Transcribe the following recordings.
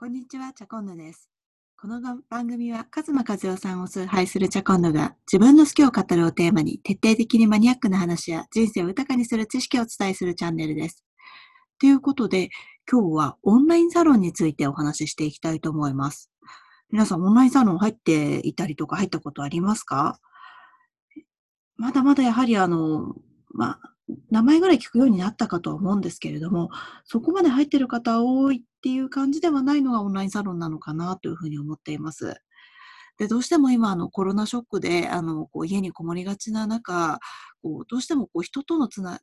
こんにちは、チャコンヌです。この番組は、カズマ和代さんを崇拝するチャコンヌが、自分の好きを語るをテーマに、徹底的にマニアックな話や人生を豊かにする知識をお伝えするチャンネルです。ということで、今日はオンラインサロンについてお話ししていきたいと思います。皆さん、オンラインサロン入っていたりとか入ったことありますか？まだまだやはりあの、まあ、名前ぐらい聞くようになったかとは思うんですけれども、そこまで入ってる方多いっていう感じではないのがオンラインサロンなのかなというふうに思っています。で、どうしても今、あの、コロナショックで、あの、こう、家にこもりがちな中、こう、どうしてもこう、人とのつな、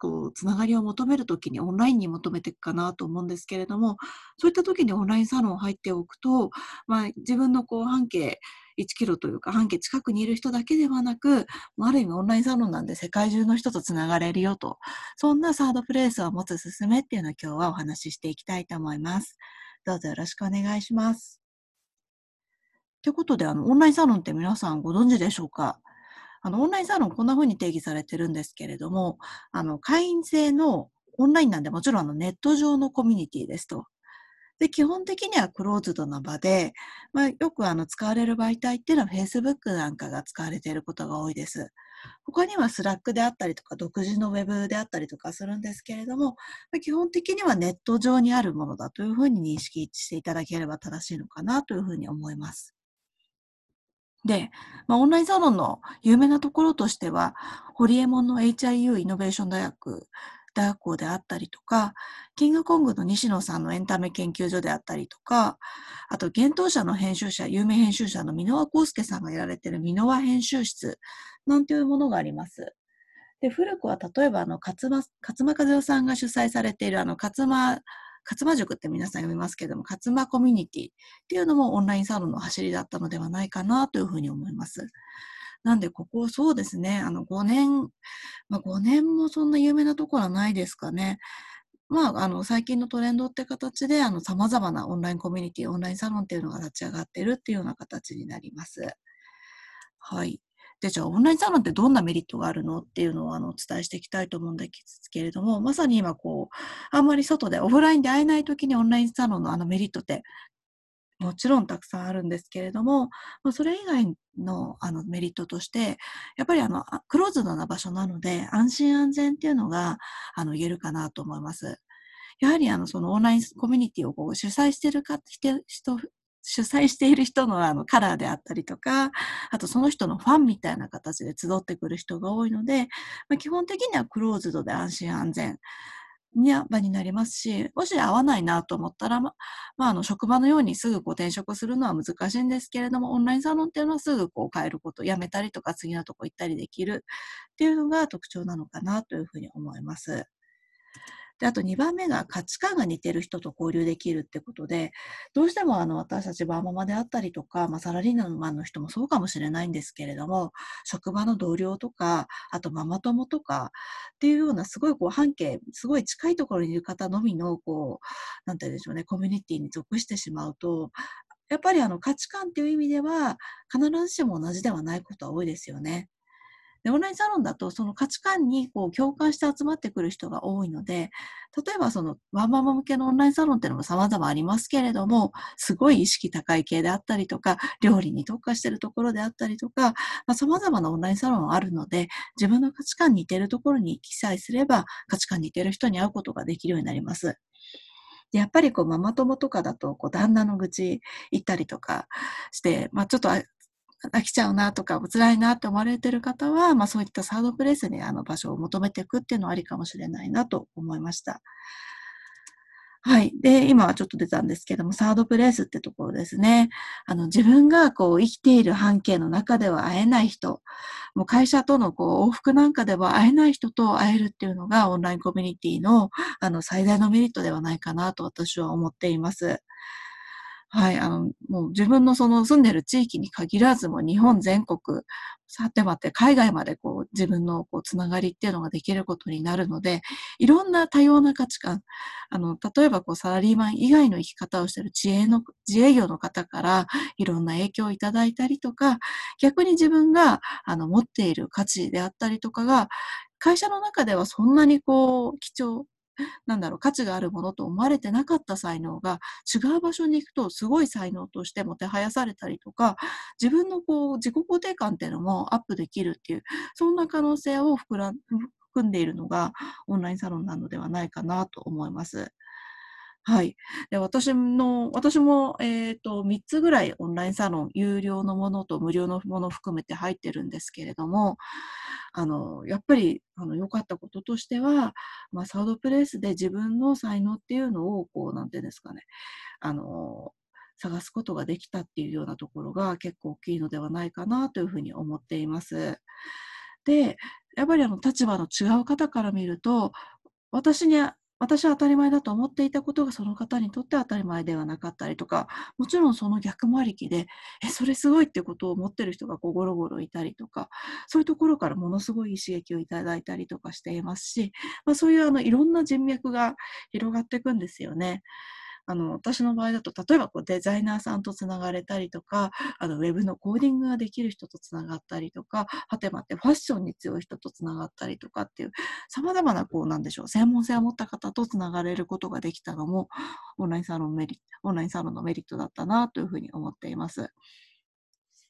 こう、つながりを求めるときにオンラインに求めていくかなと思うんですけれども、そういったときにオンラインサロン入っておくと、まあ、自分のこう、半径1キロというか半径近くにいる人だけではなく、ある意味オンラインサロンなんで世界中の人とつながれるよと、そんなサードプレイスを持つすめっていうのを今日はお話ししていきたいと思います。どうぞよろしくお願いします。ということで、あの、オンラインサロンって皆さんご存知でしょうか？あの、オンラインサロンこんな風に定義されてるんですけれども、あの、会員制のオンラインなんでもちろんあのネット上のコミュニティですと。で、基本的にはクローズドな場で、まあ、よくあの使われる媒体っていうのは Facebook なんかが使われていることが多いです。他には Slack であったりとか、独自の Web であったりとかするんですけれども、まあ、基本的にはネット上にあるものだというふうに認識していただければ正しいのかなというふうに思います。で、まあ、オンラインサロンの有名なところとしては、ホリエモンの HIU イノベーション大学大学校であったりとか、キングコングの西野さんのエンタメ研究所であったりとか、あと、幻冬者の編集者、有名編集者の箕輪康介さんがやられている箕輪編集室なんていうものがあります。で、古くは例えば、あの、勝間、勝間和代さんが主催されている、あの、勝間、勝間塾って皆さん読みますけども、勝間コミュニティっていうのもオンラインサロンの走りだったのではないかなというふうに思います。なんで、ここ、そうですね、あの、5年、まあ、5年もそんな有名なところはないですかね。まあ、あの、最近のトレンドって形で、あの、様々なオンラインコミュニティ、オンラインサロンっていうのが立ち上がってるっていうような形になります。はい。で、じゃあ、オンラインサロンってどんなメリットがあるのっていうのをあのお伝えしていきたいと思うんですけれども、まさに今こう、あんまり外でオフラインで会えない時にオンラインサロンのあのメリットってもちろんたくさんあるんですけれども、ま、それ以外のあのメリットとして、やっぱりあの、クローズドな場所なので、安心安全っていうのが、あの、言えるかなと思います。やはりあの、そのオンラインコミュニティをこう主催してるか、人、主催している人のあのカラーであったりとか、あとその人のファンみたいな形で集ってくる人が多いので、まあ、基本的にはクローズドで安心安全。に場になりますし、もし合わないなと思ったら、ま、まあ、あの、職場のようにすぐこう転職するのは難しいんですけれども、オンラインサロンっていうのはすぐこう変えること、辞めたりとか次のとこ行ったりできるっていうのが特徴なのかなというふうに思います。で、あと2番目が価値観が似てる人と交流できるってことで、どうしてもあの私たちバーママであったりとか、まあ、サラリーマンの人もそうかもしれないんですけれども、職場の同僚とか、あとママ友とかっていうようなすごいこう半径、すごい近いところにいる方のみの、こう、なんて言うんでしょうね、コミュニティに属してしまうと、やっぱりあの価値観っていう意味では必ずしも同じではないことは多いですよね。で、オンラインサロンだと、その価値観にこう共感して集まってくる人が多いので、例えばそのワンママ向けのオンラインサロンっていうのも様々ありますけれども、すごい意識高い系であったりとか、料理に特化してるところであったりとか、まあ、様々なオンラインサロンあるので、自分の価値観に似てるところに記載すれば、価値観に似てる人に会うことができるようになります。でやっぱりこうママ友とかだとこう旦那の愚痴言ったりとかして、まあ、ちょっと飽きちゃうなとか、辛いなって思われてる方は、まあそういったサードプレイスにあの場所を求めていくっていうのはありかもしれないなと思いました。はい。で、今はちょっと出たんですけども、サードプレイスってところですね。あの、自分がこう生きている半径の中では会えない人、もう会社とのこう往復なんかでは会えない人と会えるっていうのがオンラインコミュニティのあの最大のメリットではないかなと私は思っています。はい、あの、もう自分のその住んでる地域に限らずも日本全国、さてまって海外までこう自分のこうつながりっていうのができることになるので、いろんな多様な価値観、あの、例えばこうサラリーマン以外の生き方をしている自営の、自営業の方からいろんな影響をいただいたりとか、逆に自分があの持っている価値であったりとかが、会社の中ではそんなにこう貴重なんだろう、価値があるものと思われてなかった才能が違う場所に行くとすごい才能としてもてはやされたりとか、自分のこう自己肯定感っていうのもアップできるっていう、そんな可能性を膨ら含んでいるのがオンラインサロンなのではないかなと思います。はい。で、私の、私も、えっ、と、3つぐらいオンラインサロン、有料のものと無料のもの含めて入ってるんですけれども、あの、やっぱり、あの、良かったこととしては、まあ、サードプレイスで自分の才能っていうのを、こう、なんていうんですかね、あの、探すことができたっていうようなところが結構大きいのではないかなというふうに思っています。で、やっぱりあの立場の違う方から見ると、私に私は当たり前だと思っていたことがその方にとって当たり前ではなかったりとか、もちろんその逆もありきで、え、それすごいってことを思ってる人がこうゴロゴロいたりとか、そういうところからものすごい刺激をいただいたりとかしていますし、まあ、そういうあのいろんな人脈が広がっていくんですよね。あの、私の場合だと、例えばこうデザイナーさんとつながれたりとか、あの、ウェブのコーディングができる人とつながったりとか、はてまってファッションに強い人とつながったりとかっていう、様々なこうなんでしょう、専門性を持った方とつながれることができたのも、オンラインサロンメリ、オンラインサロンのメリットだったなというふうに思っています。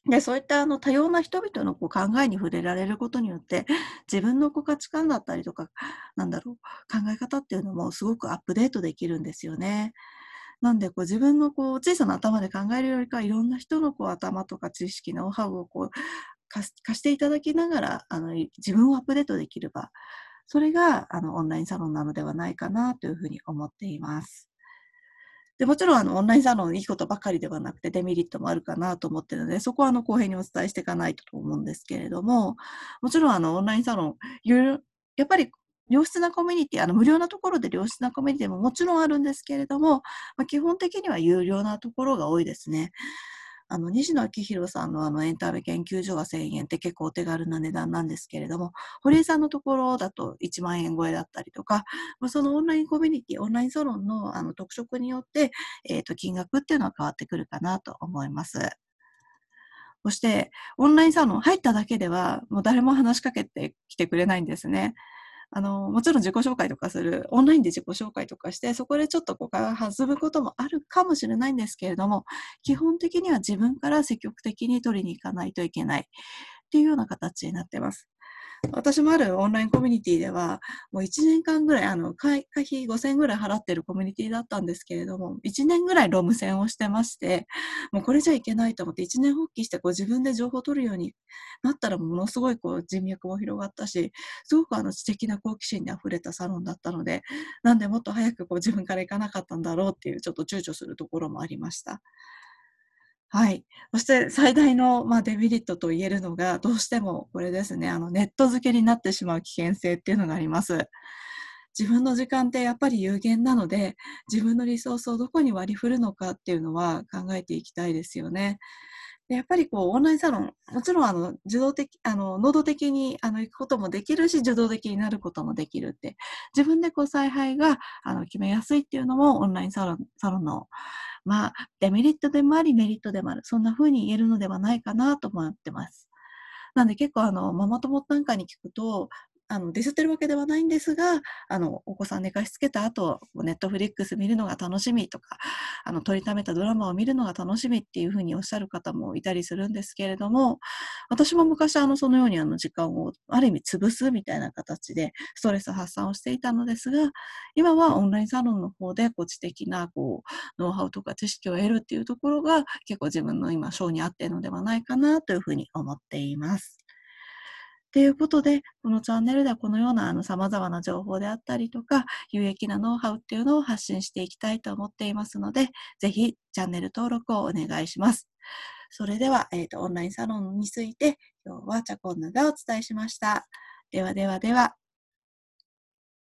で、そういったあの多様な人々のこう考えに触れられることによって、自分のこう価値観だったりとか、なんだろう、考え方っていうのもすごくアップデートできるんですよね。なんで、こう自分のこう小さな頭で考えるよりか、いろんな人のこう頭とか知識、ノウハウをこう貸していただきながら、あの自分をアップデートできる場、それがあのオンラインサロンなのではないかなというふうに思っています。でもちろんあのオンラインサロンいいことばかりではなくてデメリットもあるかなと思ってるので、そこはあの公平にお伝えしていかないと思うんですけれども、もちろんあのオンラインサロン、やっぱり良質なコミュニティ、あの無料なところで良質なコミュニティももちろんあるんですけれども、まあ、基本的には有料なところが多いですね。あの、西野昭弘さんのあのエンタメ研究所が1000円って結構お手軽な値段なんですけれども、堀江さんのところだと1万円超えだったりとか、まあ、そのオンラインコミュニティ、オンラインサロンのあの特色によって、え、ー、と、金額っていうのは変わってくるかなと思います。そして、オンラインサロン入っただけでは、もう誰も話しかけてきてくれないんですね。あの、もちろん自己紹介とかする、オンラインで自己紹介とかして、そこでちょっと誤解を弾むこともあるかもしれないんですけれども、基本的には自分から積極的に取りに行かないといけないっていうような形になってます。私もあるオンラインコミュニティでは、もう1年間ぐらい、あの、会費5000円ぐらい払ってるコミュニティだったんですけれども、1年ぐらいロム線をしてまして、もうこれじゃいけないと思って、1年発起してこう自分で情報を取るようになったら、ものすごいこう人脈も広がったし、すごくあの知的な好奇心に溢れたサロンだったので、なんでもっと早くこう自分から行かなかったんだろうっていう、ちょっと躊躇するところもありました。はい。そして最大の、まあ、デメリットと言えるのが、どうしてもこれですね、あのネット付けになってしまう危険性っていうのがあります。自分の時間ってやっぱり有限なので、自分のリソースをどこに割り振るのかっていうのは考えていきたいですよね。でやっぱりこう、オンラインサロン、もちろんあの、受動的、あの、能動的にあの行くこともできるし、受動的になることもできるって、自分でこう、采配があの決めやすいっていうのも、オンラインサロン、サロンの、まあ、デメリットでもあり、メリットでもある。そんな風に言えるのではないかなと思ってます。なんで結構あの、ママ友なんかに聞くと、あの、ディスってるわけではないんですが、あの、お子さん寝かしつけた後、ネットフリックス見るのが楽しみとか、あの、取りためたドラマを見るのが楽しみっていうふうにおっしゃる方もいたりするんですけれども、私も昔あの、そのようにあの、時間をある意味潰すみたいな形でストレス発散をしていたのですが、今はオンラインサロンの方で、こう、知的な、こう、ノウハウとか知識を得るっていうところが結構自分の今、性に合っているのではないかなというふうに思っています。ということで、このチャンネルではこのようなあの様々な情報であったりとか、有益なノウハウっていうのを発信していきたいと思っていますので、ぜひチャンネル登録をお願いします。それでは、えっ、ー、と、オンラインサロンについて、今日はチャコンヌがお伝えしました。ではではでは。